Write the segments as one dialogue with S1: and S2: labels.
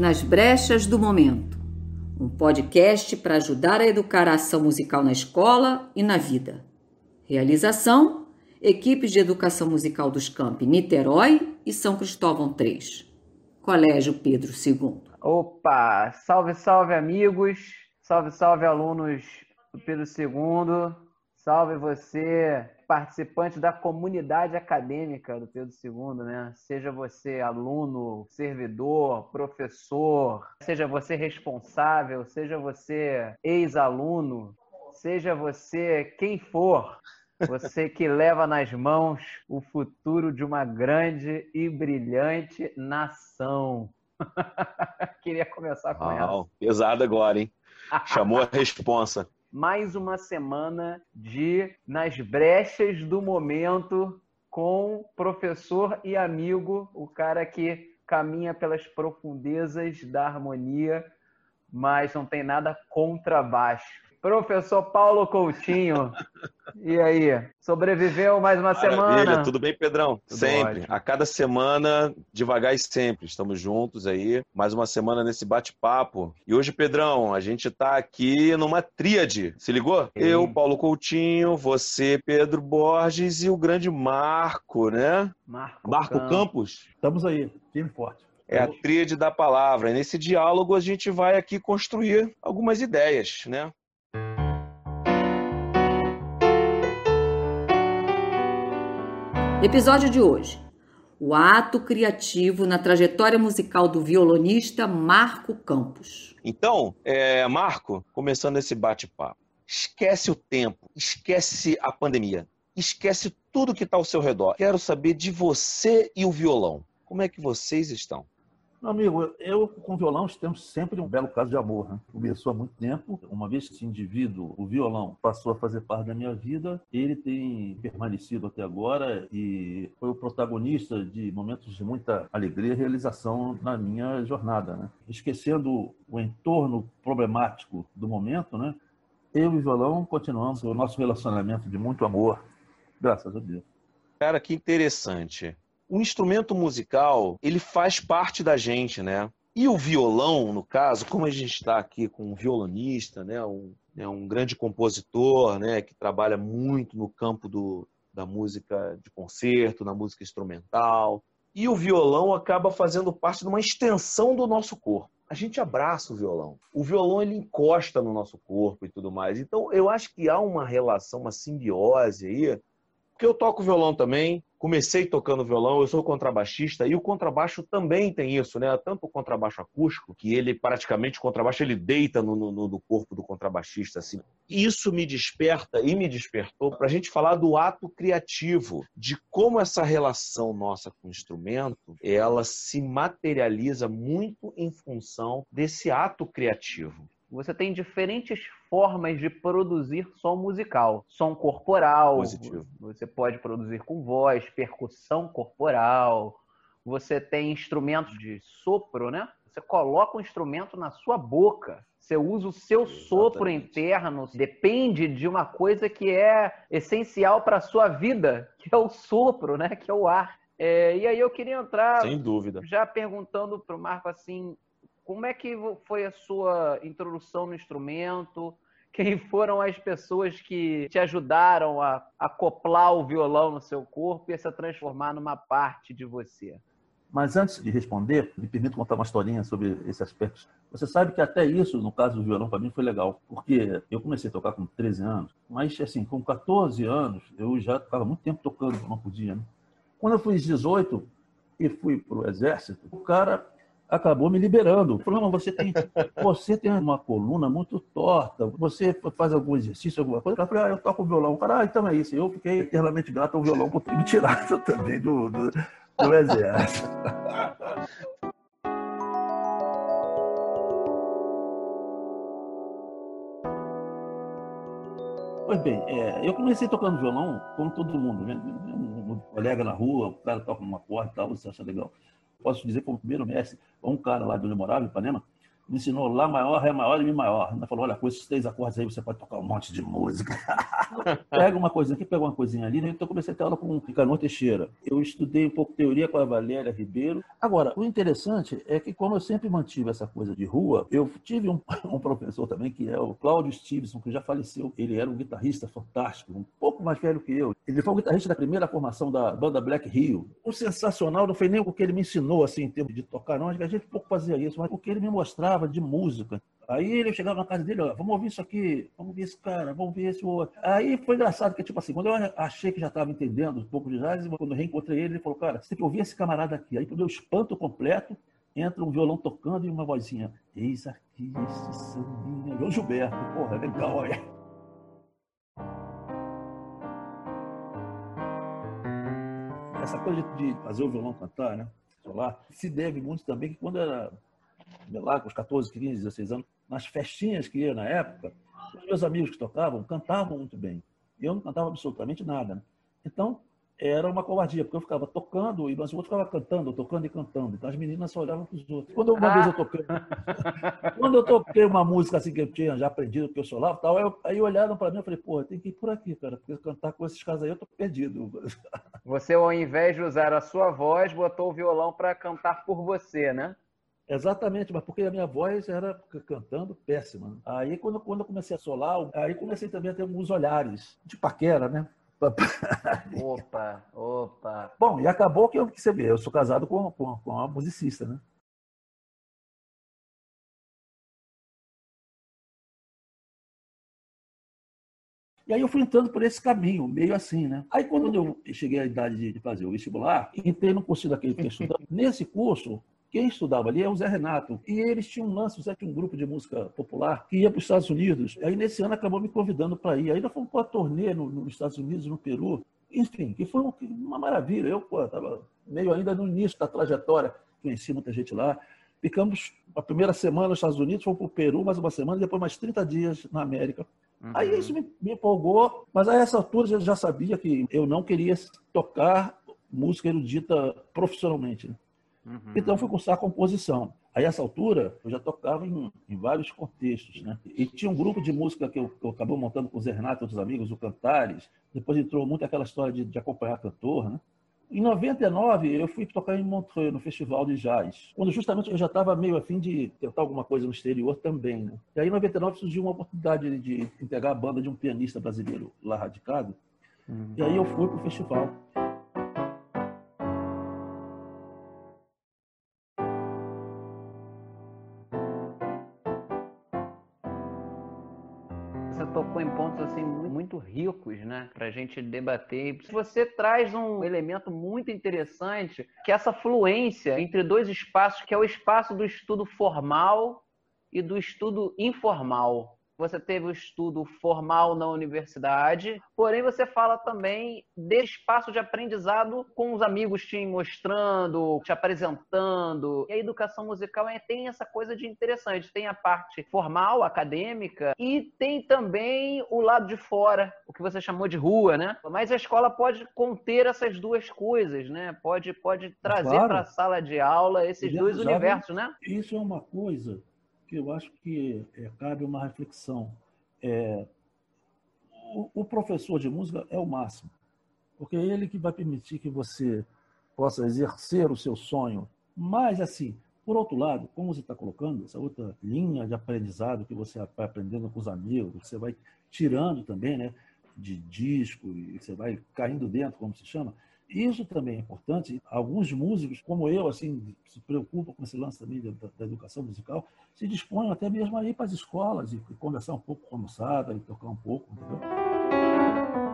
S1: Nas Brechas do Momento, um podcast para ajudar a educar a ação musical na escola e na vida. Realização: equipes de educação musical dos campi Niterói e São Cristóvão 3. Colégio Pedro II.
S2: Opa! Salve, salve, amigos! Salve, salve, alunos do Pedro II! Salve você, participante da comunidade acadêmica do Pedro II, né? Seja você aluno, servidor, professor, seja você responsável, seja você ex-aluno, seja você quem for, você que leva nas mãos o futuro de uma grande e brilhante nação. Queria começar com Uau,
S3: essa. Pesado agora, hein? Chamou a responsa
S2: mais uma semana de Nas Brechas do Momento com professor e amigo, o cara que caminha pelas profundezas da harmonia, mas não tem nada contra baixo. Professor Paulo Coutinho, e aí? Sobreviveu mais uma Maravilha. semana?
S3: Tudo bem, Pedrão? Tudo sempre. Ótimo. A cada semana, devagar e sempre. Estamos juntos aí. Mais uma semana nesse bate-papo. E hoje, Pedrão, a gente está aqui numa tríade. Se ligou? Sim. Eu, Paulo Coutinho, você, Pedro Borges e o grande Marco, né?
S4: Marco, Marco Campos. Campos. Estamos aí, firme forte.
S3: É a tríade da palavra. E nesse diálogo a gente vai aqui construir algumas ideias, né?
S1: Episódio de hoje: o ato criativo na trajetória musical do violonista Marco Campos.
S3: Então, é, Marco, começando esse bate-papo, esquece o tempo, esquece a pandemia, esquece tudo que está ao seu redor. Quero saber de você e o violão. Como é que vocês estão?
S4: Meu amigo, eu com violão temos sempre um belo caso de amor. Né? Começou há muito tempo. Uma vez que esse indivíduo, o violão, passou a fazer parte da minha vida, ele tem permanecido até agora e foi o protagonista de momentos de muita alegria e realização na minha jornada. Né? Esquecendo o entorno problemático do momento, né? eu e o violão continuamos o nosso relacionamento de muito amor, graças a Deus.
S3: Cara, que interessante o instrumento musical, ele faz parte da gente, né? E o violão, no caso, como a gente está aqui com um violonista, né, um, né, um grande compositor, né, que trabalha muito no campo do, da música de concerto, na música instrumental, e o violão acaba fazendo parte de uma extensão do nosso corpo. A gente abraça o violão. O violão ele encosta no nosso corpo e tudo mais. Então eu acho que há uma relação, uma simbiose aí, porque eu toco violão também, comecei tocando violão, eu sou contrabaixista e o contrabaixo também tem isso, né? Tanto o contrabaixo acústico, que ele praticamente o contrabaixo ele deita no, no, no corpo do contrabaixista assim. Isso me desperta e me despertou para a gente falar do ato criativo, de como essa relação nossa com o instrumento, ela se materializa muito em função desse ato criativo
S2: você tem diferentes formas de produzir som musical. Som corporal,
S3: Positivo.
S2: você pode produzir com voz, percussão corporal, você tem instrumentos de sopro, né? Você coloca o instrumento na sua boca. Você usa o seu Exatamente. sopro interno. Depende de uma coisa que é essencial para a sua vida, que é o sopro, né? Que é o ar. É, e aí eu queria entrar.
S3: Sem dúvida.
S2: Já perguntando para o Marco assim, como é que foi a sua introdução no instrumento? Quem foram as pessoas que te ajudaram a acoplar o violão no seu corpo e a se transformar numa parte de você?
S4: Mas antes de responder, me permito contar uma historinha sobre esse aspecto. Você sabe que até isso, no caso do violão, para mim foi legal, porque eu comecei a tocar com 13 anos, mas assim, com 14 anos, eu já estava muito tempo tocando, não podia. Né? Quando eu fiz 18 e fui para o exército, o cara acabou me liberando. Falou, não, você tem, você tem uma coluna muito torta, você faz algum exercício, alguma coisa. Eu falei, ah, eu toco violão. O cara, ah, então é isso. Eu fiquei eternamente grato ao violão por ter me tirado também do, do, do exército. Pois bem, é, eu comecei tocando violão como todo mundo, né? Um, um colega na rua, o cara toca numa porta e tal, você acha legal posso dizer como primeiro mestre, um cara lá de onde eu morava, em Ipanema, me ensinou Lá maior, Ré maior e Mi maior. Ela falou: olha, com esses três acordes aí você pode tocar um monte de música. pega uma coisinha aqui, pega uma coisinha ali. Né? Então eu comecei a ter aula com o Ricardo Teixeira. Eu estudei um pouco teoria com a Valéria Ribeiro. Agora, o interessante é que, como eu sempre mantive essa coisa de rua, eu tive um, um professor também, que é o Cláudio Stevenson, que já faleceu. Ele era um guitarrista fantástico, um pouco mais velho que eu. Ele foi o guitarrista da primeira formação da banda Black Rio. O sensacional não foi nem o que ele me ensinou, assim, em termos de tocar, não. A gente pouco fazia isso, mas o que ele me mostrava de música. Aí ele chegava na casa dele, ó, vamos ouvir isso aqui, vamos ver esse cara, vamos ver esse outro. Aí foi engraçado que, tipo assim, quando eu achei que já estava entendendo um pouco de jazz, quando eu reencontrei ele, ele falou, cara, você tem que ouvir esse camarada aqui. Aí, pro meu espanto completo, entra um violão tocando e uma vozinha. Eis aqui esse sambinha. João Gilberto, porra, legal, olha. Essa coisa de fazer o violão cantar, né? Solar, se deve muito também que quando era lá com os 14, 15, 16 anos, nas festinhas que ia na época, os meus amigos que tocavam cantavam muito bem. Eu não cantava absolutamente nada. Né? Então, era uma covardia, porque eu ficava tocando e os outros ficavam cantando, tocando e cantando. Então as meninas só olhavam para os outros. Quando uma ah. vez eu toquei, quando eu toquei uma música assim que eu tinha já aprendido que eu solava, tal, eu, aí olharam para mim e falei, porra, tem que ir por aqui, cara, porque cantar com esses caras aí eu tô perdido.
S2: Você, ao invés de usar a sua voz, botou o violão para cantar por você, né?
S4: Exatamente, mas porque a minha voz era cantando péssima. Aí quando, quando eu comecei a solar, aí comecei também a ter alguns olhares de paquera, né?
S2: Opa, opa.
S4: Bom, e acabou que eu que você vê, eu sou casado com, com, com uma musicista, né? E aí eu fui entrando por esse caminho, meio assim, né? Aí quando eu cheguei à idade de fazer o vestibular, entrei no curso daquele que estudando. Nesse curso, quem estudava ali é o Zé Renato. E eles tinham um lance, o Zé tinha um grupo de música popular que ia para os Estados Unidos. Aí nesse ano acabou me convidando para ir. Ainda fomos para a turnê no, nos Estados Unidos, no Peru. Enfim, que foi uma maravilha. Eu estava meio ainda no início da trajetória, conheci muita gente lá. Ficamos a primeira semana nos Estados Unidos, fomos para o Peru mais uma semana, e depois mais 30 dias na América. Uhum. Aí isso me, me, empolgou, mas a essa altura eu já sabia que eu não queria tocar música erudita profissionalmente. Né? Uhum. Então fui cursar composição. Aí, essa altura, eu já tocava em, em, vários contextos, né? E tinha um grupo de música que eu, que eu acabei montando com o Zé Renato e outros amigos, o Cantares. Depois entrou muito aquela história de, de acompanhar cantor, né? Em 99, eu fui tocar em Montreux, no Festival de Jazz, quando justamente eu já estava meio afim de tentar alguma coisa no exterior também. Né? E aí, em 99, surgiu uma oportunidade de integrar a banda de um pianista brasileiro lá radicado. Uhum. E aí eu fui para o festival.
S2: Ricos, né, para a gente debater. Você traz um elemento muito interessante, que é essa fluência entre dois espaços, que é o espaço do estudo formal e do estudo informal você teve o estudo formal na universidade, porém você fala também de espaço de aprendizado com os amigos te mostrando, te apresentando. E a educação musical é, tem essa coisa de interessante. Tem a parte formal, acadêmica, e tem também o lado de fora, o que você chamou de rua, né? Mas a escola pode conter essas duas coisas, né? Pode, pode trazer claro. para a sala de aula esses dois universos, né?
S4: Isso é uma coisa que eu acho que é, cabe uma reflexão. É, o, o, professor de música é o máximo, porque é ele que vai permitir que você possa exercer o seu sonho. Mas, assim, por outro lado, como você está colocando, essa outra linha de aprendizado que você vai aprendendo com os amigos, você vai tirando também, né, de disco, e você vai caindo dentro, como se chama, isso também é importante. Alguns músicos, como eu, assim, se preocupam com esse lance também da, da educação musical, se dispõem até mesmo a ir para as escolas e conversar um pouco com a moçada e tocar um pouco, entendeu?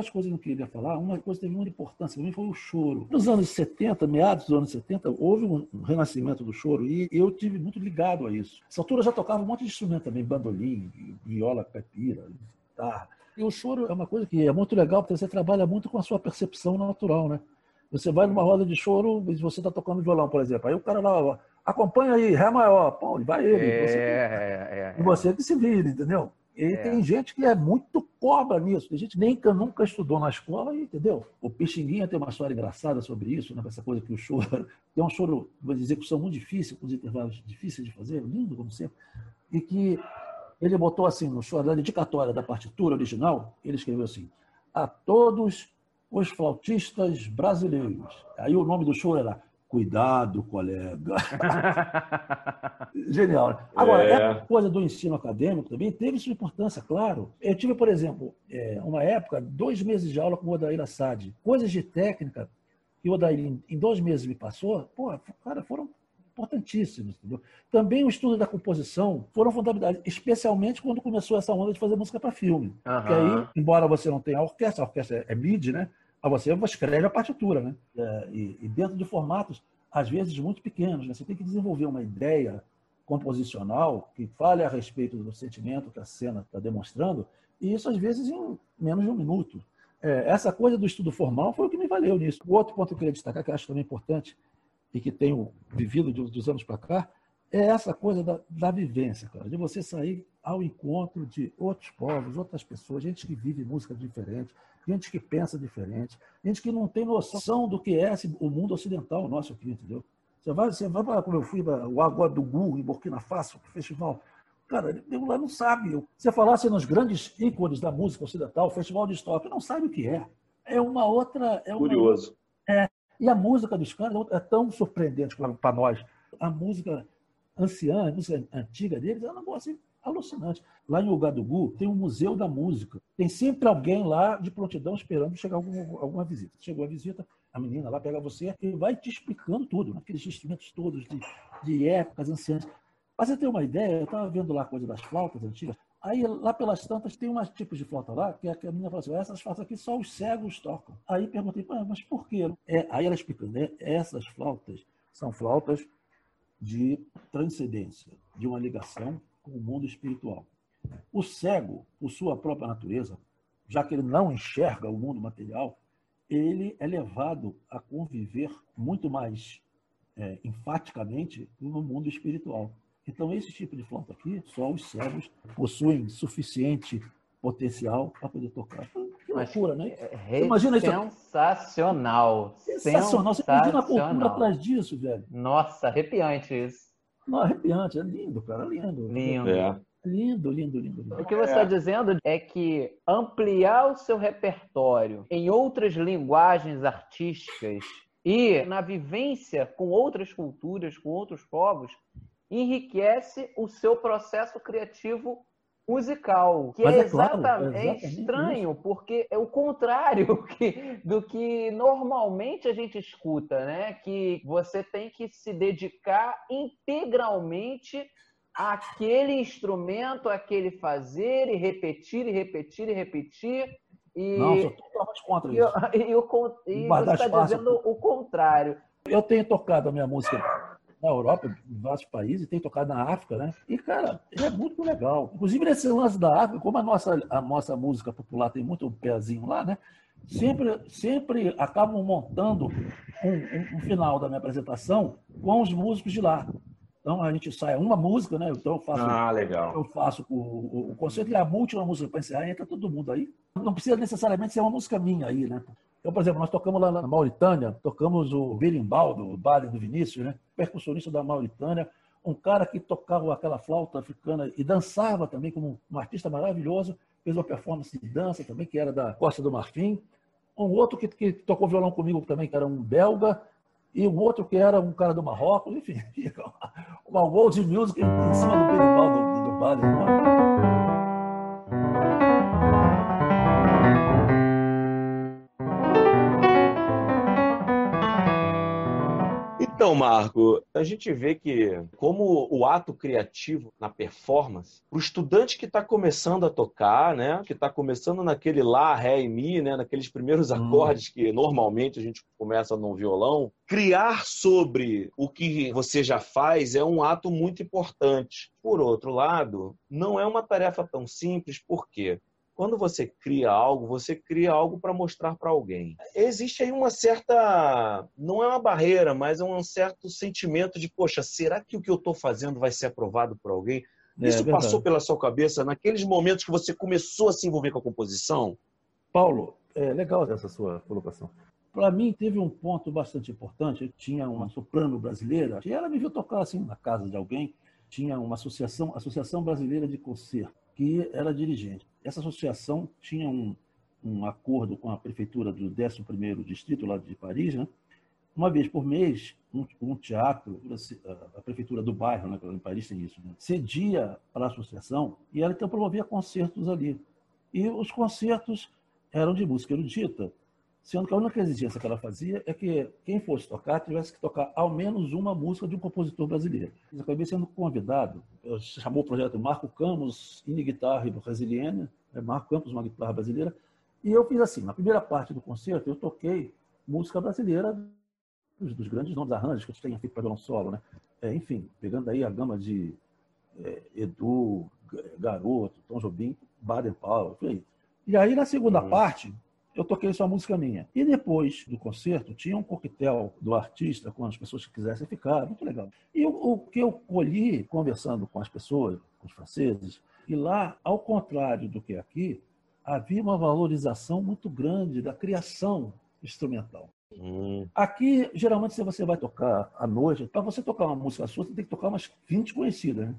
S4: Duas coisas que eu queria falar. Uma coisa que teve muita importância para mim foi o choro. Nos anos 70, meados dos anos 70, houve um renascimento do choro e eu tive muito ligado a isso. Essa altura eu já tocava um monte de instrumento também, bandolim, viola caipira, guitarra. E o choro é uma coisa que é muito legal porque você trabalha muito com a sua percepção natural, né? Você vai numa roda de choro e você está tocando violão, por exemplo. Aí o cara lá, acompanha aí, Ré maior. Pô, vai ele. É, você, é, é, é. E você que se vira, entendeu? E é. tem gente que é muito cobra nisso. Tem gente que nem que nunca estudou na escola, entendeu? O Pixinguinha tem uma história engraçada sobre isso, né? essa coisa que o choro. Tem um choro, que são muito difícil, com os intervalos difíceis de fazer, lindo, como sempre. E que ele botou assim no choro, na dedicatória da partitura original, ele escreveu assim: A todos os flautistas brasileiros. Aí o nome do choro era Cuidado, colega. Genial. Agora, é. essa coisa do ensino acadêmico também teve sua importância, claro. Eu tive, por exemplo, é, uma época, dois meses de aula com o Odair Assad. Coisas de técnica que o Odair, em dois meses, me passou, pô, cara, foram importantíssimos. Entendeu? Também o estudo da composição foram fundamentais, especialmente quando começou essa onda de fazer música para filme. Uhum. Que aí, embora você não tenha orquestra, a orquestra é, é MIDI, né? A você escreve a partitura, né? É, e, e, dentro de formatos, às vezes, muito pequenos. Né? Você tem que desenvolver uma ideia composicional que fale a respeito do sentimento que a cena está demonstrando, e isso, às vezes, em menos de um minuto. É, essa coisa do estudo formal foi o que me valeu nisso. O outro ponto que eu queria destacar, que eu acho também importante, e que tenho vivido dos anos para cá, é essa coisa da, da vivência, cara, de você sair ao encontro de outros povos, outras pessoas, gente que vive música diferente, gente que pensa diferente, gente que não tem noção do que é o mundo ocidental nosso aqui, entendeu? Você vai, você vai para como eu fui para o Gu em Burkina Faso, festival. Cara, ele lá não sabe. Você falasse nos grandes ícones da música ocidental, o Festival de Estoque, não sabe o que é. É uma outra. É uma,
S3: Curioso.
S4: É, e a música dos caras é tão surpreendente para nós. A música anciã, a música antiga deles é um negócio alucinante. Lá em Ugadugu tem um museu da música. Tem sempre alguém lá de prontidão esperando chegar algum, alguma visita. Chegou a visita, a menina lá pega você e vai te explicando tudo, né? aqueles instrumentos todos de, de épocas anciãs. Para você ter uma ideia, eu estava vendo lá a coisa das flautas antigas. Aí, lá pelas tantas, tem umas tipos de flauta lá, que a menina fala assim, essas flautas aqui só os cegos tocam. Aí perguntei, mas por quê? É, aí ela explicando, né? essas flautas são flautas de transcendência, de uma ligação com o mundo espiritual. O cego, por sua própria natureza, já que ele não enxerga o mundo material, ele é levado a conviver muito mais é, enfaticamente no mundo espiritual. Então, esse tipo de flauta aqui, só os cegos possuem suficiente potencial para poder tocar. Que loucura, né?
S2: É imagina isso. Sensacional.
S4: Sensacional. Você imagina a cultura atrás disso, velho.
S2: Nossa, arrepiante isso.
S4: Não, arrepiante, é lindo, cara, lindo.
S2: Lindo.
S4: É. Lindo, lindo, lindo, lindo.
S2: O que você está é. dizendo é que ampliar o seu repertório em outras linguagens artísticas e na vivência com outras culturas, com outros povos, enriquece o seu processo criativo musical, que é, é, exatamente, claro, é, estranho, isso. porque é o contrário que, do que normalmente a gente escuta, né? Que você tem que se dedicar integralmente àquele instrumento, àquele fazer e repetir e repetir e repetir. E,
S4: Não, sou totalmente contra isso.
S2: E, e, e, e você está dizendo o contrário.
S4: Eu tenho tocado a minha música na Europa, em vários países, tem tocado na África, né? E, cara, é muito legal. Inclusive, nesse lance da África, como a nossa, a nossa música popular tem muito pezinho lá, né? Sempre, sempre acabam montando um, um, um final da minha apresentação com os músicos de lá. Então a gente sai uma música, né? Então eu faço,
S3: ah.
S4: Eu faço o, o, o concerto e a última música para encerrar entra todo mundo aí. Não precisa necessariamente ser uma música minha aí, né? Então, por exemplo, nós tocamos lá na Mauritânia, tocamos o berimbau do Baile do Vinícius, né? percussionista da Mauritânia, um cara que tocava aquela flauta africana e dançava também como um artista maravilhoso, fez uma performance de dança também, que era da Costa do Marfim. Um outro que, que tocou violão comigo também, que era um belga, e um outro que era um cara do Marrocos, enfim, uma world music em cima do berimbau do, do, do Baile.
S3: Então, Marco, a gente vê que como o ato criativo na performance, para o estudante que está começando a tocar, né, que está começando naquele lá, ré e mi, né, naqueles primeiros hum. acordes que normalmente a gente começa no violão, criar sobre o que você já faz é um ato muito importante. Por outro lado, não é uma tarefa tão simples, por quê? Quando você cria algo, você cria algo para mostrar para alguém. Existe aí uma certa, não é uma barreira, mas é um certo sentimento de, poxa, será que o que eu estou fazendo vai ser aprovado por alguém? É, Isso é passou pela sua cabeça naqueles momentos que você começou a se envolver com a composição?
S4: Paulo, é legal essa sua colocação. Para mim, teve um ponto bastante importante. Eu tinha uma soprano brasileira, e ela me viu tocar assim na casa de alguém. Tinha uma associação, Associação Brasileira de Concerto, que era dirigente. Essa associação tinha um, um acordo com a prefeitura do 11º Distrito, lá de Paris, né? Uma vez por mês, um, um teatro, a prefeitura do bairro, né, em Paris tem isso, né? cedia para a associação e ela então promovia concertos ali. E os concertos eram de música erudita, sendo que a única exigência que ela fazia é que quem fosse tocar tivesse que tocar ao menos uma música de um compositor brasileiro. Eu acabei sendo convidado, chamou o projeto Marco Campos, in guitarra brasiliana, né? Marco Campos, uma guitarra brasileira, e eu fiz assim, na primeira parte do concerto eu toquei música brasileira dos, dos grandes nomes arranjos que a gente tem feito para violão solo, né? É, enfim, pegando aí a gama de é, Edu, Garoto, Tom Jobim, Baden Powell, E aí, na segunda uhum. parte, eu toquei só música minha. E depois do concerto, tinha um coquetel do artista com as pessoas que quisessem ficar, muito legal. E o, o que eu colhi conversando com as pessoas, com os franceses, e lá, ao contrário do que aqui, havia uma valorização muito grande da criação instrumental. Hum. Aqui, geralmente, se você vai tocar à noite, para você tocar uma música sua, você tem que tocar umas 20 conhecidas. Né?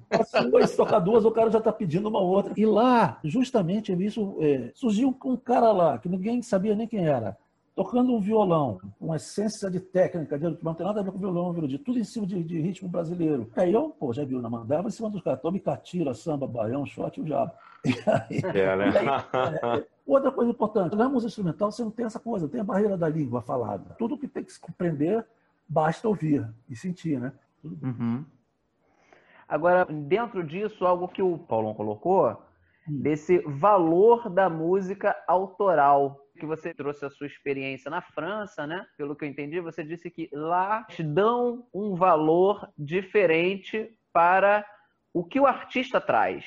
S4: Se tocar duas, o cara já está pedindo uma outra. E lá, justamente, isso é, surgiu um cara lá, que ninguém sabia nem quem era, tocando um violão, uma essência de técnica, de, não tem nada a ver com violão, tudo em cima de, de ritmo brasileiro. Aí eu, pô, já viu na mandava em cima dos caras, tome catira, samba, baião, shot e o diabo. Aí, é, né? Aí, é, outra coisa importante, na música instrumental você não tem essa coisa, tem a barreira da língua falada. Tudo que tem que se compreender, basta ouvir e sentir, né?
S2: Uhum. Agora, dentro disso, algo que o Paulão colocou, hum. desse valor da música autoral que você trouxe a sua experiência na França, né? Pelo que eu entendi, você disse que lá te dão um valor diferente para o que o artista traz.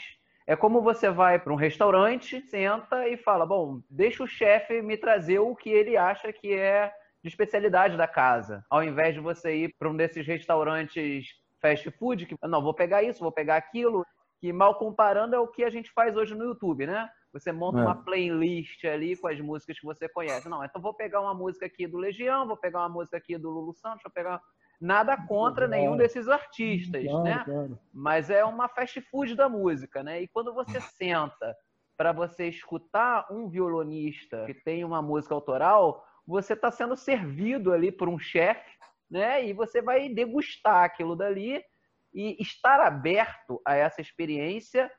S2: É como você vai para um restaurante, senta e fala: Bom, deixa o chefe me trazer o que ele acha que é de especialidade da casa, ao invés de você ir para um desses restaurantes fast food que não vou pegar isso, vou pegar aquilo, que mal comparando é o que a gente faz hoje no YouTube, né? Você monta é. uma playlist ali com as músicas que você conhece. Não, então vou pegar uma música aqui do Legião, vou pegar uma música aqui do Lulu Santos, vou pegar. Nada contra nenhum desses artistas, claro, né? Claro. Mas é uma fast food da música, né? E quando você senta para você escutar um violonista que tem uma música autoral, você está sendo servido ali por um chefe, né? E você vai degustar aquilo dali e estar aberto a essa experiência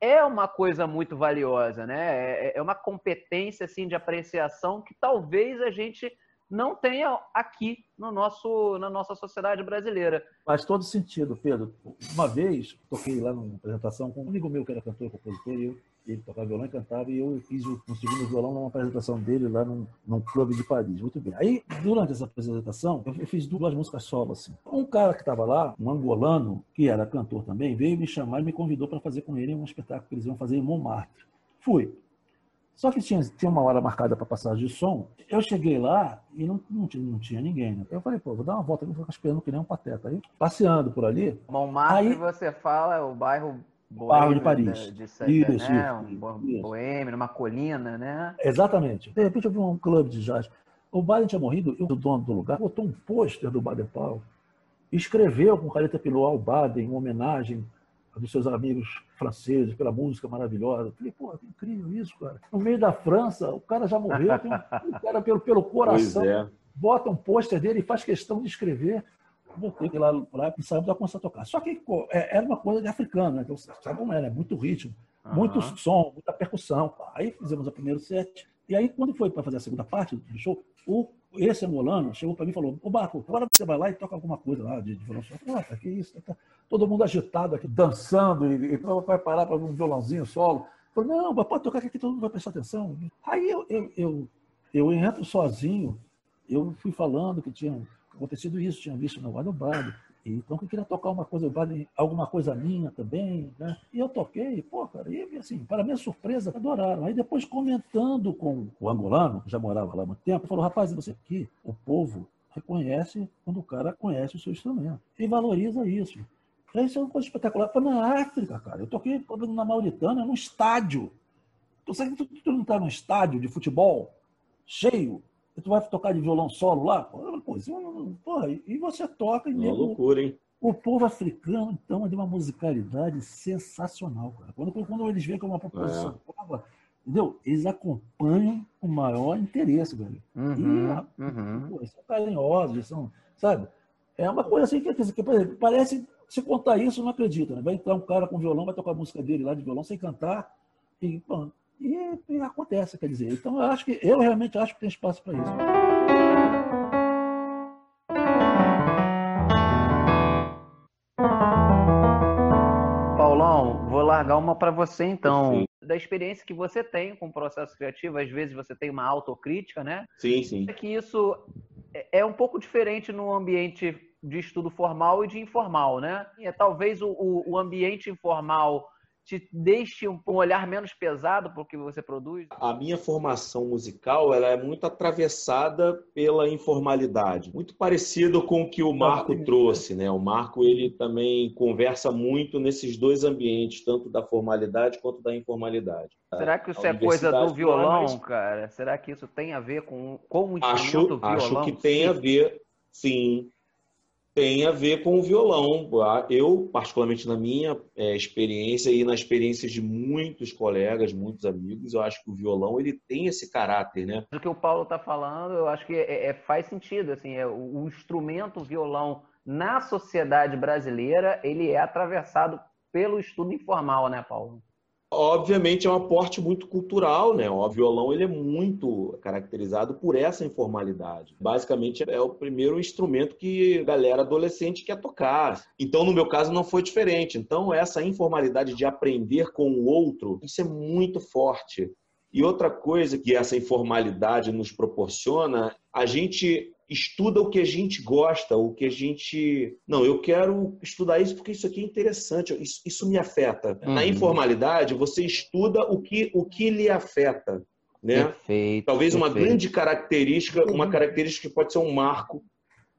S2: é uma coisa muito valiosa, né? É, é, uma competência assim de apreciação que talvez a gente não tenha aqui no nosso, na nossa sociedade brasileira.
S4: Faz todo sentido, Pedro. Uma vez, toquei lá numa apresentação com um amigo meu que era cantor e compositor, e ele tocava violão e cantava, e eu fiz um segundo violão numa apresentação dele lá num, num clube de Paris. Muito bem. Aí, durante essa apresentação, eu fiz duas músicas solo, assim. Um cara que estava lá, um angolano, que era cantor também, veio me chamar e me convidou para fazer com ele um espetáculo que eles iam fazer em Montmartre. Fui. Só que tinha, tinha uma hora marcada para passagem de som. Eu cheguei lá e não, não, tinha, não tinha ninguém. Né? Eu falei, pô, vou dar uma volta, vou ficar esperando que nem um pateta. Aí, passeando por ali.
S2: Montmartre, aí, você fala, é o bairro
S4: Bairro de Paris.
S2: De, de isso, né? um boêmio, uma colina, né?
S4: Exatamente. De repente eu vi um clube de jazz. O Baden tinha morrido e o dono do lugar botou um pôster do Baden Powell escreveu com caneta piloto ao Baden, em homenagem dos seus amigos franceses, pela música maravilhosa. Eu falei, pô, que incrível isso, cara. No meio da França, o cara já morreu, tem um, cara pelo, pelo coração, é. bota um pôster dele e faz questão de escrever voltei lá, lá e saímos a começar a tocar. Só que é, era uma coisa de africano, né? Então, sabe como? É muito ritmo, uhum. muito som, muita percussão. Aí fizemos o primeiro set. E aí, quando foi para fazer a segunda parte do show, o, esse angolano chegou para mim e falou: Ô Baco, agora você vai lá e toca alguma coisa lá de, de violão solo. Ah, tá, que isso? Tá, tá. Todo mundo agitado aqui, dançando, e, e vai parar para um violãozinho solo. Falei, não, pode tocar que aqui todo mundo vai prestar atenção. Aí eu, eu, eu, eu entro sozinho, eu fui falando que tinha acontecido isso, tinha visto no Guadalbado. Então eu queria tocar uma coisa, alguma coisa minha também, né? E eu toquei, pô, cara, e assim, para minha surpresa, adoraram. Aí depois comentando com o angolano, que já morava lá há muito tempo, falou, rapaz, você aqui, o povo reconhece quando o cara conhece o seu instrumento e valoriza isso. Isso é uma coisa espetacular. Foi na África, cara. Eu toquei na Mauritânia, num estádio. Tu sabe que tu, tu não está num estádio de futebol cheio, tu vai tocar de violão solo lá? Pô, porra, e você toca e
S3: Uma loucura, hein?
S4: O povo africano, então, é de uma musicalidade sensacional, cara. Quando, quando eles veem que é uma proposição é. entendeu? Eles acompanham com o maior interesse, velho.
S2: Uhum,
S4: e,
S2: uhum.
S4: Pô, eles são carinhosos, eles são, sabe? É uma coisa assim que, que, por exemplo, parece, se contar isso, não acredita, né? Vai entrar um cara com violão, vai tocar a música dele lá de violão sem cantar, e, pô, e, e acontece, quer dizer. Então, eu acho que, eu realmente acho que tem espaço para isso.
S2: Paulão, vou largar uma para você então.
S3: Sim.
S2: Da experiência que você tem com o processo criativo, às vezes você tem uma autocrítica, né?
S3: Sim, sim.
S2: É que isso é- é um pouco diferente no ambiente de estudo formal e de informal, né? É, talvez o, o- o ambiente informal te deixe um, olhar menos pesado para o que você produz.
S3: A minha formação musical ela é muito atravessada pela informalidade, muito parecido com o que o Marco trouxe, né? O Marco ele também conversa muito nesses dois ambientes, tanto da formalidade quanto da informalidade.
S2: Será que isso
S3: A
S2: é coisa do
S3: universidade
S2: violão,
S3: é mais-
S2: cara? Será que isso tem a ver com, com o
S3: Acho,
S2: instrumento violão?
S3: acho que tem a ver, sim, tem a ver com o violão. Eu, particularmente na minha eh, experiência e na experiência de muitos colegas, muitos amigos, eu acho que o violão ele tem esse caráter, né?
S2: O que o Paulo está falando, eu acho que é- é- faz sentido. Assim, é, o instrumento violão na sociedade brasileira, ele é atravessado pelo estudo informal, né, Paulo?
S3: Obviamente é um aporte muito cultural, né? O violão ele é muito caracterizado por essa informalidade. Basicamente é o primeiro instrumento que a galera adolescente quer tocar. Então, no meu caso, não foi diferente. Então, essa informalidade de aprender com o outro, isso é muito forte. E outra coisa que essa informalidade nos proporciona, a gente estuda o que a gente gosta, o que a gente. Não, eu quero estudar isso porque isso aqui é interessante, isso, isso me afeta. Na
S2: Uhum.
S3: informalidade, você estuda o que, o que lhe afeta. Né?
S2: Perfeito.
S3: Talvez uma
S2: perfeito.
S3: grande característica, uma característica que pode ser um marco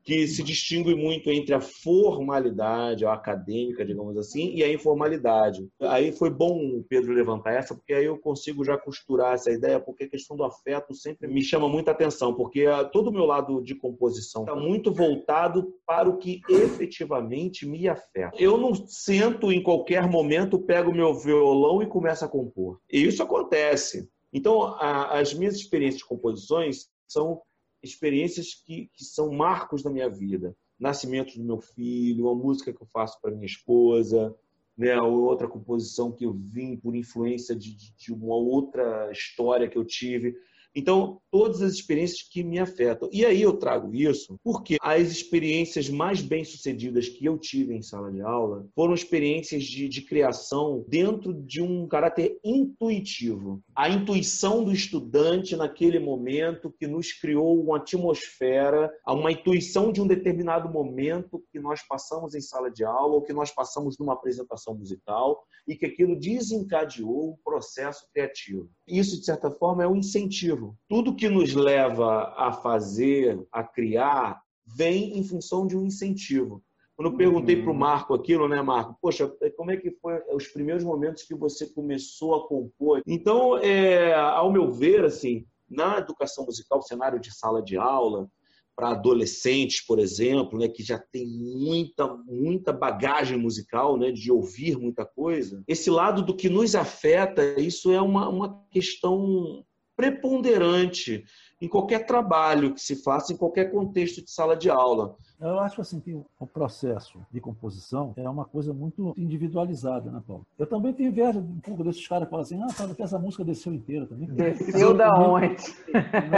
S3: que se distingue muito entre a formalidade, a acadêmica, digamos assim, e a informalidade. Aí foi bom o Pedro levantar essa, porque aí eu consigo já costurar essa ideia, porque a questão do afeto sempre me chama muita atenção, porque ah, todo o meu lado de composição está muito voltado para o que efetivamente me afeta. Eu não sento em qualquer momento, pego meu violão e começo a compor. E isso acontece. Então, a- as minhas experiências de composições são experiências que, que são marcos da minha vida. Nascimento do meu filho, uma música que eu faço para minha esposa, né, ou outra composição que eu vim por influência de, de- de uma outra história que eu tive. Então, todas as experiências que me afetam. E aí eu trago isso porque as experiências mais bem-sucedidas que eu tive em sala de aula foram experiências de, de criação dentro de um caráter intuitivo. A intuição do estudante naquele momento que nos criou uma atmosfera, uma intuição de um determinado momento que nós passamos em sala de aula ou que nós passamos numa apresentação musical e que aquilo desencadeou um processo criativo. Isso, de certa forma, é um incentivo. Tudo que nos leva a fazer, a criar, vem em função de um incentivo. Quando eu perguntei para o Marco aquilo, né, Marco? Poxa, como é que foi os primeiros momentos que você começou a compor? Então, é, ao meu ver, assim, na educação musical, cenário de sala de aula, para adolescentes, por exemplo, né, que já tem muita, muita bagagem musical, né, de ouvir muita coisa. Esse lado do que nos afeta, isso é uma, uma questão preponderante em qualquer trabalho que se faça, em qualquer contexto de sala de aula.
S4: Eu acho assim que o processo de composição é uma coisa muito individualizada, né, Paulo? Eu também tenho inveja um pouco desses caras que falam assim, ah, sabe que essa música desceu inteira também.
S2: Desceu da onde?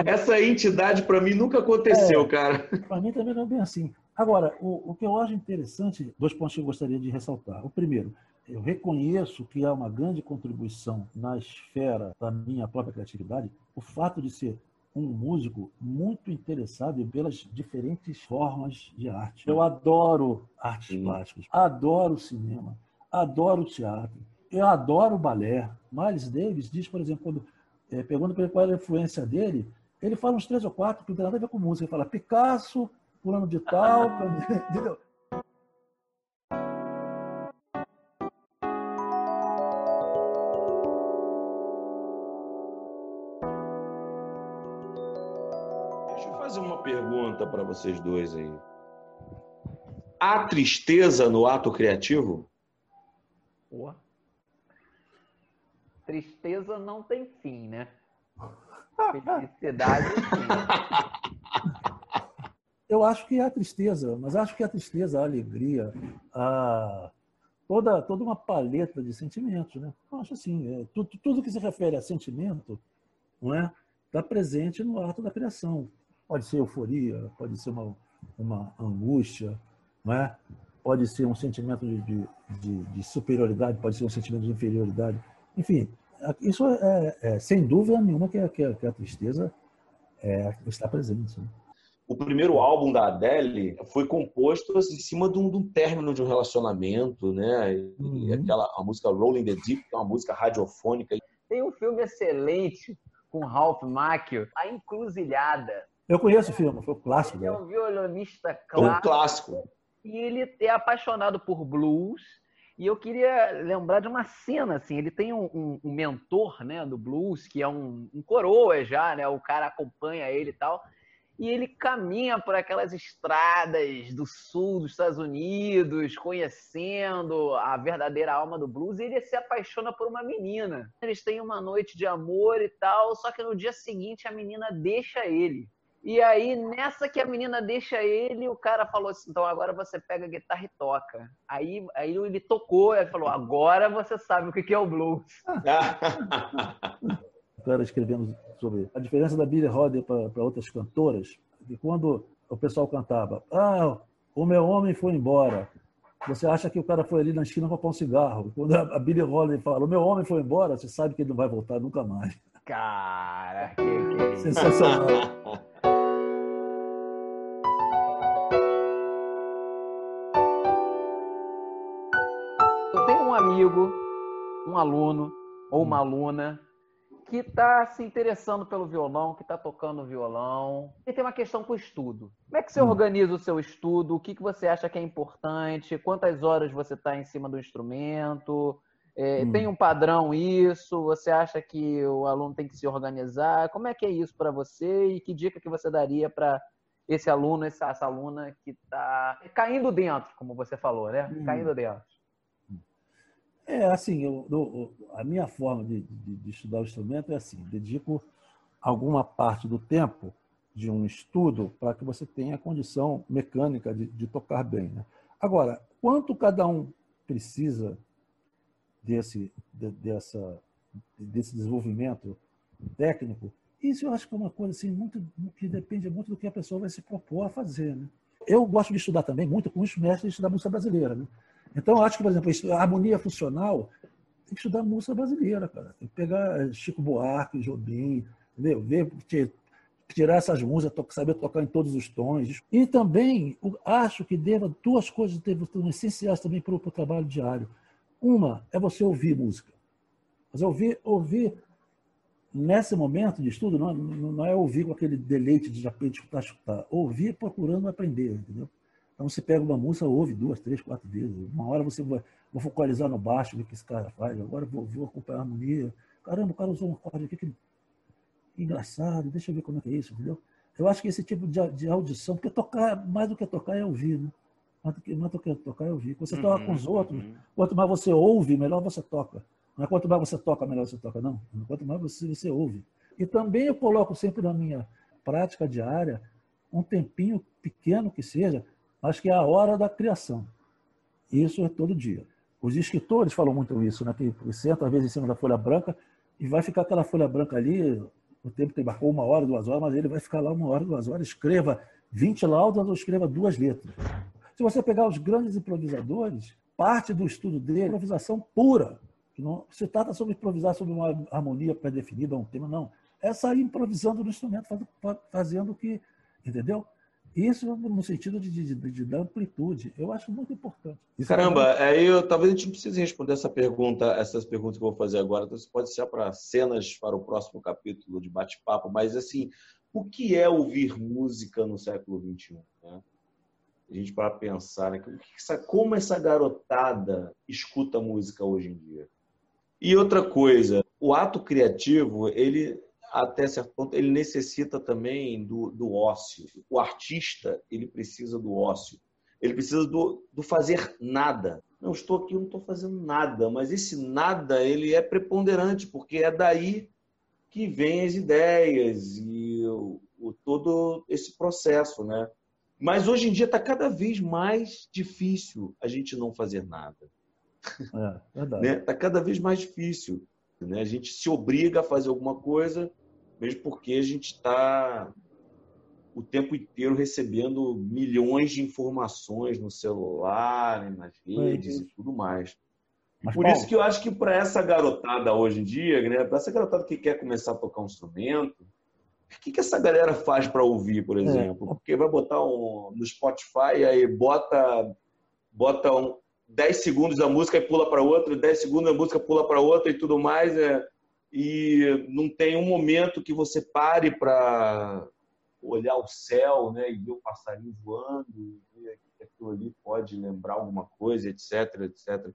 S3: Essa entidade para mim nunca aconteceu,
S4: É.
S3: cara.
S4: Para mim também não é bem assim. Agora, o, o que eu acho interessante, dois pontos que eu gostaria de ressaltar. O primeiro, eu reconheço que há uma grande contribuição na esfera da minha própria criatividade, o fato de ser um músico muito interessado pelas diferentes formas de arte. Eu adoro artes
S3: Sim.
S4: plásticas, adoro cinema, adoro teatro, eu adoro balé. Miles Davis diz, por exemplo, quando eh, pergunta para ele qual era a influência dele, ele fala uns três ou quatro que não tem nada a ver com música. Ele fala Picasso, fulano de tal, entendeu?
S3: Pergunta para vocês dois aí. Há tristeza no ato criativo?
S2: Porra. Tristeza não tem fim, né? Felicidade sim.
S4: Eu acho que é a tristeza, mas acho que a tristeza, a alegria, a toda, toda uma paleta de sentimentos, né? Eu acho assim, é, tudo, tudo que se refere a sentimento, não é, está presente no ato da criação. Pode ser euforia, pode ser uma, uma angústia, não é? Pode ser um sentimento de, de, de superioridade, pode ser um sentimento de inferioridade. Enfim, isso é, é sem dúvida nenhuma que, a, que a tristeza é, está presente. Né?
S3: o primeiro álbum da Adele foi composto assim, em cima de um, de um término de um relacionamento, né? Uhum. aquela a música Rolling the Deep, que é uma música radiofônica.
S2: Tem um filme excelente com Ralph Macchio, A Encruzilhada.
S4: Eu conheço o filme, foi um clássico.
S2: Ele é um violonista
S3: clássico. É um clássico.
S2: E ele é apaixonado por blues. E eu queria lembrar de uma cena, assim, ele tem um, um, um mentor, né, do blues, que é um, um coroa já, né, o cara acompanha ele e tal e ele caminha por aquelas estradas do sul dos Estados Unidos, conhecendo a verdadeira alma do blues, e ele se apaixona por uma menina. Eles têm uma noite de amor e tal, só que no dia seguinte a menina deixa ele. E aí, nessa que a menina deixa ele, o cara falou assim: então agora você pega a guitarra e toca. Aí, aí ele tocou e falou: agora você sabe o que é o blues.
S4: cara escrevendo sobre a diferença da Billie Holiday para outras cantoras, e quando o pessoal cantava, ah, o meu homem foi embora, você acha que o cara foi ali na esquina comprar um cigarro. Quando a Billie Holiday fala, o meu homem foi embora, você sabe que ele não vai voltar nunca mais.
S2: Cara, que, que...
S4: sensacional.
S2: Amigo, um aluno ou uma hum. aluna que está se interessando pelo violão, que está tocando violão. E tem uma questão com o estudo. Como é que você hum. organiza o seu estudo? O que, que você acha que é importante? Quantas horas você está em cima do instrumento? É, hum. Tem um padrão isso? Você acha que o aluno tem que se organizar? Como é que é isso para você? E que dica que você daria para esse aluno, essa, essa aluna que está caindo dentro, como você falou, né? Hum. Caindo dentro.
S4: É, assim, eu, eu, a minha forma de, de, de, estudar o instrumento é assim: dedico alguma parte do tempo de um estudo para que você tenha a condição mecânica de, de tocar bem. Né? Agora, quanto cada um precisa desse, de, dessa, desse desenvolvimento técnico, isso eu acho que é uma coisa assim, muito, que depende muito do que a pessoa vai se propor a fazer. Né? Eu gosto de estudar também muito com os mestres da música brasileira. Né? Então, acho que, por exemplo, a harmonia funcional tem que estudar música brasileira, cara. Tem que pegar Chico Buarque, Jobim, entendeu? Ver, tirar essas músicas, saber tocar em todos os tons. E também acho que deva duas coisas são essenciais também para o trabalho diário. Uma é você ouvir música. Mas ouvir, ouvir nesse momento de estudo não, não é ouvir com aquele deleite de repente escutar, escutar. Ouvir procurando aprender, entendeu? Então você pega uma música, ouve duas, três, quatro vezes. Uma hora você vai vou focalizar no baixo, o que esse cara faz. Agora vou, vou acompanhar a harmonia. Caramba, o cara usou um acorde aqui que engraçado, deixa eu ver como é que é isso, entendeu? Eu acho que esse tipo de, de audição, porque tocar, mais do que tocar é ouvir, né? Mais do que, mais do que tocar é ouvir. Quando você uhum, toca com os outros, uhum. quanto mais você ouve, melhor você toca. Não é quanto mais você toca, melhor você toca, não. Quanto mais você, você ouve. E também eu coloco sempre na minha prática diária um tempinho pequeno que seja Acho que é a hora da criação. Isso é todo dia. Os escritores falam muito isso, né? que senta às vezes em cima da folha branca e vai ficar aquela folha branca ali, o tempo que embarcou uma hora, duas horas, mas ele vai ficar lá uma hora, duas horas, escreva 20 laudas ou escreva duas letras. Se você pegar os grandes improvisadores, parte do estudo dele é improvisação pura. Não se trata sobre improvisar sobre uma harmonia pré-definida, um tema, não. É sair improvisando no instrumento, fazendo o que, entendeu? Isso no sentido de, de, de, de, amplitude. Eu acho muito importante.
S3: Isso Caramba, é aí eu, talvez a gente precise responder essa pergunta, essas perguntas que eu vou fazer agora. Então, isso pode ser para cenas para o próximo capítulo de bate-papo. Mas, assim, o que é ouvir música no século XXI? Né? A gente para pensar, né? como essa garotada escuta música hoje em dia? E outra coisa, o ato criativo, ele até certo ponto, ele necessita também do, do ócio. O artista, ele precisa do ócio. Ele precisa do, do fazer nada. Não estou aqui, não estou fazendo nada, mas esse nada ele é preponderante, porque é daí que vem as ideias e o, o todo esse processo, né? Mas hoje em dia está cada vez mais difícil a gente não fazer nada. É, verdade. Está né? Tá cada vez mais difícil. Né? A gente se obriga a fazer alguma coisa, mesmo porque a gente está o tempo inteiro recebendo milhões de informações no celular, nas redes e tudo mais. Mas, Por Paulo, isso que eu acho que para essa garotada hoje em dia, né, para essa garotada que quer começar a tocar um instrumento, o que, que essa galera faz para ouvir, por é. exemplo? É. Porque vai botar um, no Spotify, aí bota, bota um, 10 segundos da música e pula para outra, 10 segundos da música pula para outra e tudo mais. É, e não tem um momento que você pare para olhar o céu né, e ver o passarinho voando, ver aquilo ali pode lembrar alguma coisa, etc, etc.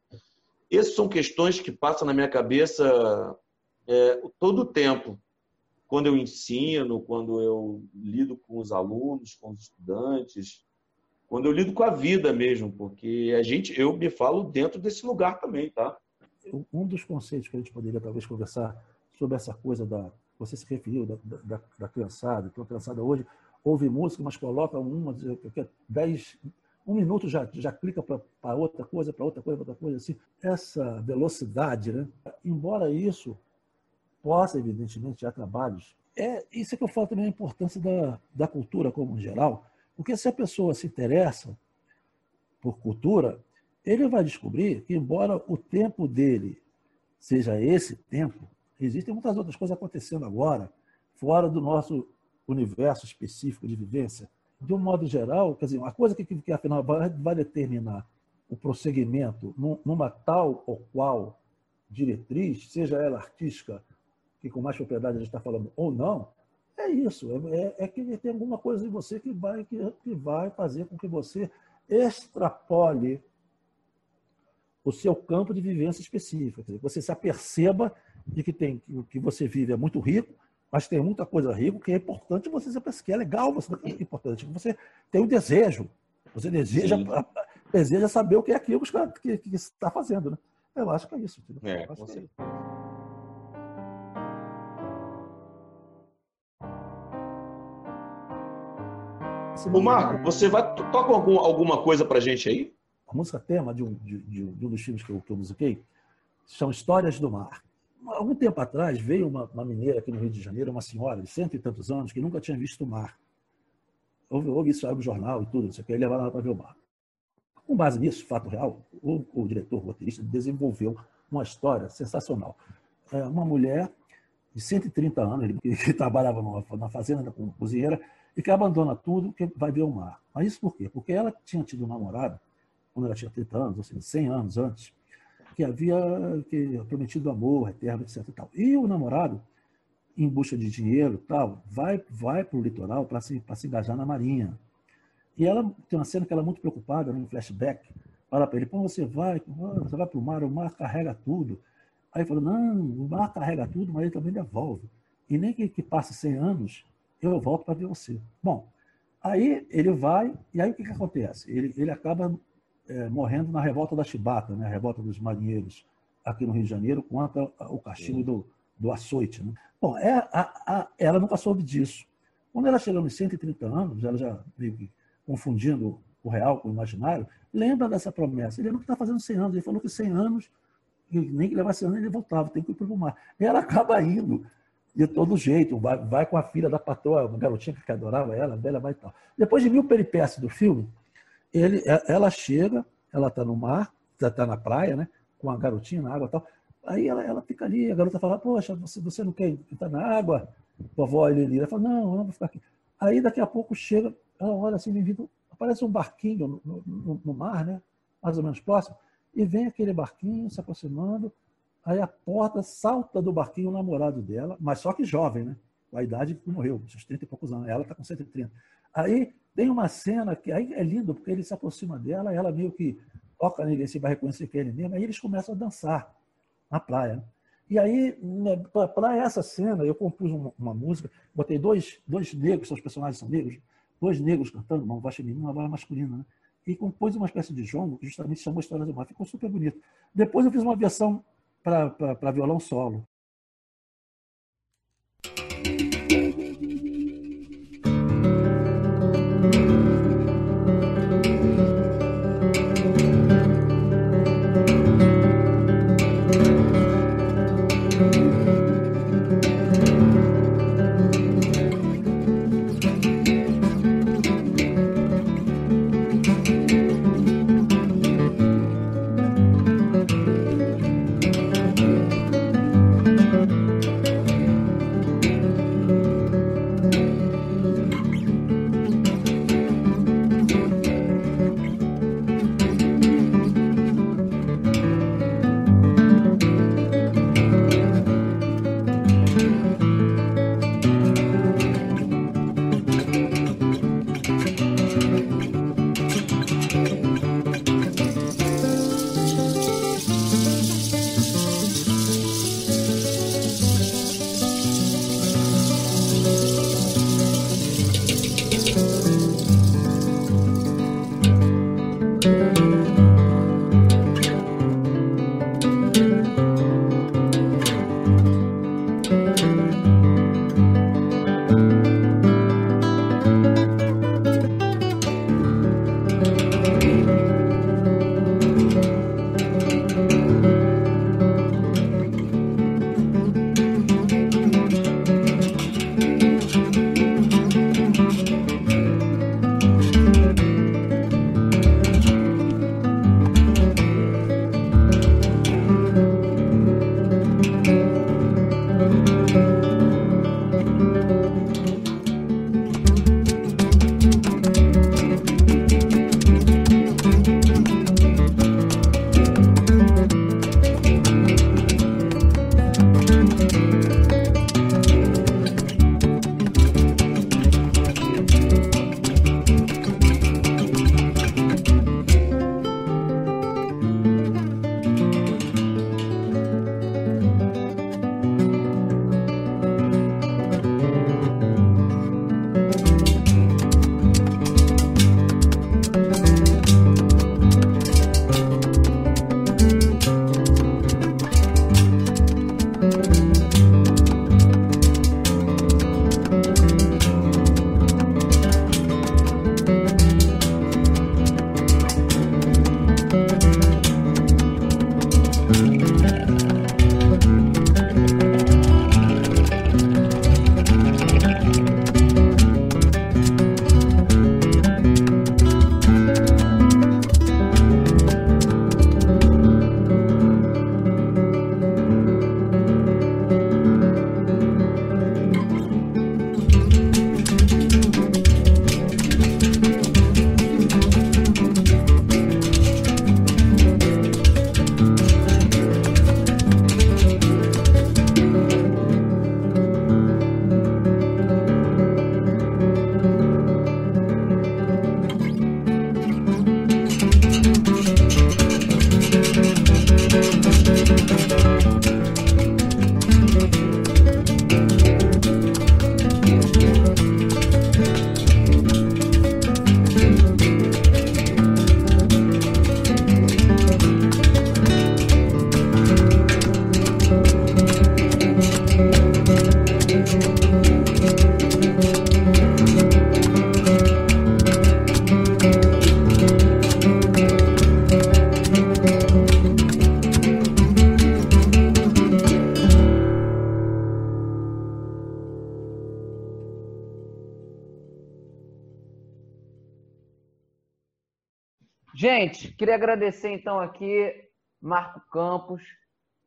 S3: Essas são questões que passam na minha cabeça é, todo o tempo. Quando eu ensino, quando eu lido com os alunos, com os estudantes, quando eu lido com a vida mesmo, porque a gente, eu me falo dentro desse lugar também, tá?
S4: Um dos conceitos que a gente poderia talvez conversar sobre essa coisa da você se referiu da, da, da criançada, então a criançada hoje ouve música, mas coloca uma, dez, um minuto já, já clica para outra coisa, para outra coisa, para outra coisa, assim. Essa velocidade, né? Embora isso possa, evidentemente, há trabalhos, é isso é que eu falo também a importância da, da cultura como geral, porque se a pessoa se interessa por cultura, ele vai descobrir que, embora o tempo dele seja esse tempo, Existem muitas outras coisas acontecendo agora, fora do nosso universo específico de vivência. De um modo geral, quer dizer, uma coisa que, que afinal vai, vai determinar o prosseguimento numa tal ou qual diretriz, seja ela artística, que com mais propriedade a gente está falando, ou não, é isso. É, é, é, que tem alguma coisa em você que vai, que, que vai fazer com que você extrapole o seu campo de vivência específica. Quer dizer, você se aperceba de que tem o que você vive é muito rico, mas tem muita coisa rica que é importante você saber que é legal, você é importante que você tem o um desejo, você deseja deseja saber o que é aquilo que, que, que está fazendo, né? Eu acho que é isso. É, com certeza.
S3: Ô Marco, você vai toca algum, alguma coisa pra gente aí?
S4: A música tema de um, de, de, de um dos filmes que eu, que eu musiquei são Histórias do Mar algum tempo atrás veio uma, uma, mineira aqui no Rio de Janeiro, uma senhora de cento e tantos anos, que nunca tinha visto o mar. Houve, houve isso no jornal e tudo, isso aqui, e levaram ela para ver o mar. Com base nisso, fato real, o, o diretor o roteirista desenvolveu uma história sensacional. É uma mulher de 130 anos, que, que trabalhava numa, na fazenda como cozinheira, e que abandona tudo que vai ver o mar. Mas isso por quê? Porque ela tinha tido um namorado, quando ela tinha 30 anos, ou seja, 100 anos antes, que havia que, prometido amor eterno, etc. E, tal. e o namorado, em busca de dinheiro, tal, vai vai para o litoral para se, se engajar na marinha. E ela tem uma cena que ela é muito preocupada, um flashback, fala para ele, pô, você vai, você vai para o mar, o mar carrega tudo. Aí ele falou, não, o mar carrega tudo, mas ele também devolve. E nem que, que passe 100 anos, eu volto para ver você. Bom, aí ele vai, e aí o que, que acontece? Ele, ele acaba é, morrendo na revolta da Chibata, né, a revolta dos marinheiros aqui no Rio de Janeiro, contra o castigo do, do açoite. Né? Bom, é, a, a, ela nunca soube disso. Quando ela chegou nos 130 anos, ela já meio que confundindo o real com o imaginário, lembra dessa promessa. Ele não está fazendo 100 anos, ele falou que 100 anos, nem que levasse 100 anos, ele voltava, tem que ir para o mar. E ela acaba indo de todo jeito, vai, vai com a filha da patroa, uma garotinha que adorava ela, a Bela vai e tal. Depois de mil peripécias do filme, ele, é, ela chega, ela está no mar, está tá na praia, né? Com a garotinha na água e tal. Aí ela, ela fica ali, a garota fala, poxa, você, você não quer entrar na água? Vovó Eleni. Ela fala, não, não vou ficar aqui. Aí daqui a pouco chega, ela olha assim, vindo, aparece um barquinho no, no, no, mar, né? Mais ou menos próximo, e vem aquele barquinho se aproximando. Aí a porta salta do barquinho o namorado dela, mas só que jovem, né? A idade que morreu, uns 30 e poucos anos. Ela está com 130. Aí tem uma cena que aí é lindo, porque ele se aproxima dela, ela meio que toca nele, você vai reconhecer que é ele mesmo, aí eles começam a dançar na praia. E aí, né, para essa cena, eu compus uma, uma, música, botei dois, dois negros, seus personagens são negros, dois negros cantando, uma voz feminina uma voz masculina, né? e compôs uma espécie de jongo que justamente chamou História do Mar. Ficou super bonito. Depois eu fiz uma versão para violão solo.
S2: Queria agradecer então aqui Marco Campos,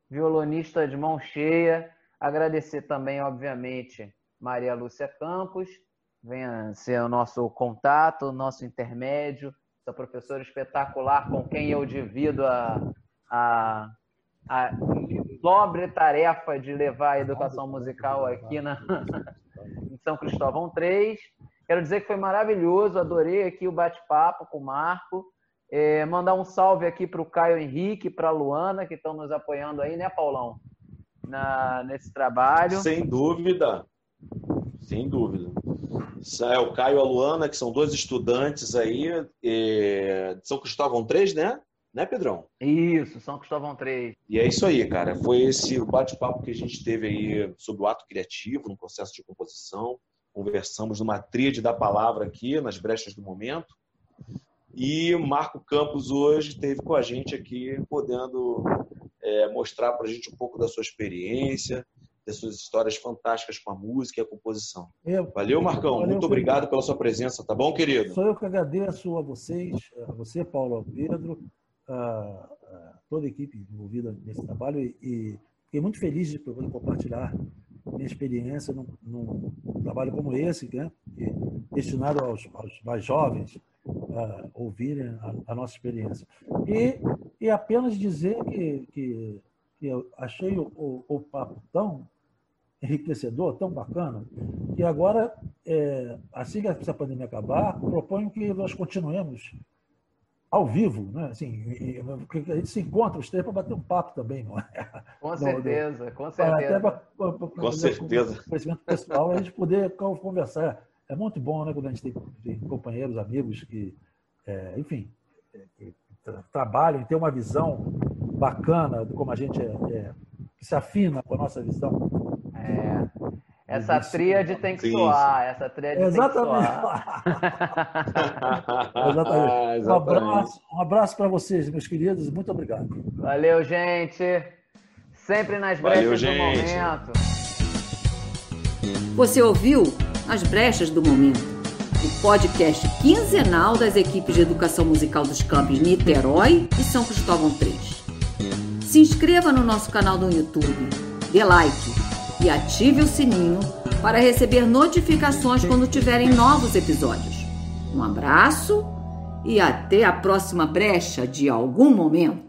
S2: violonista de mão cheia. Agradecer também, obviamente, Maria Lúcia Campos, venha ser o nosso contato, o nosso intermédio, essa professora espetacular com quem eu divido a, a, a nobre tarefa de levar a educação musical aqui na, em São Cristóvão 3. Quero dizer que foi maravilhoso, adorei aqui o bate-papo com o Marco. É, mandar um salve aqui para o Caio Henrique, para a Luana, que estão nos apoiando aí, né, Paulão? na, nesse trabalho.
S3: Sem dúvida. Sem dúvida. É o Caio e a Luana, que são dois estudantes aí, é, de São Cristóvão 3, né? Né, Pedrão?
S2: Isso, São Cristóvão 3.
S3: E é isso aí, cara. Foi esse bate-papo que a gente teve aí sobre o ato criativo, no processo de composição. Conversamos numa tríade da palavra aqui, nas brechas do momento. E o Marco Campos hoje esteve com a gente aqui, podendo é, mostrar para a gente um pouco da sua experiência, das suas histórias fantásticas com a música e a composição. Eu, Valeu, Marcão. Valeu, muito obrigado pela sua presença, tá bom, querido?
S4: Sou eu que agradeço a vocês, a você, Paulo, ao Pedro, a, toda a equipe envolvida nesse trabalho e, e fiquei muito feliz de poder compartilhar minha experiência num, num trabalho como esse, né? destinado aos, aos mais jovens, uh, ouvirem a, a, nossa experiência. E, e apenas dizer que, que, que eu achei o, o, o, papo tão enriquecedor, tão bacana, que agora, é, assim que essa pandemia acabar, proponho que nós continuemos ao vivo, né? Assim, a gente se encontra os três para bater um papo também, não é?
S2: Com certeza, com certeza. Até
S3: pra, pra, pra, com certeza.
S4: Conhecimento pessoal, a gente poder conversar. É muito bom, né, quando a gente tem, tem companheiros, amigos que, é, enfim, é, que trabalham e têm uma visão bacana de como a gente é, é, que se afina com a nossa visão.
S2: É. Essa tríade tem que soar, essa tríade Exatamente. tem que soar.
S4: Exatamente. Exatamente. Um abraço, um abraço para vocês, meus queridos. Muito obrigado.
S2: Valeu, gente. Sempre nas brechas Valeu, do momento.
S1: Você ouviu As Brechas do Momento, o podcast quinzenal das equipes de educação musical dos campos Niterói e São Cristóvão 3. Se inscreva no nosso canal do YouTube, dê like e ative o sininho para receber notificações quando tiverem novos episódios. Um abraço e até a próxima brecha de algum momento.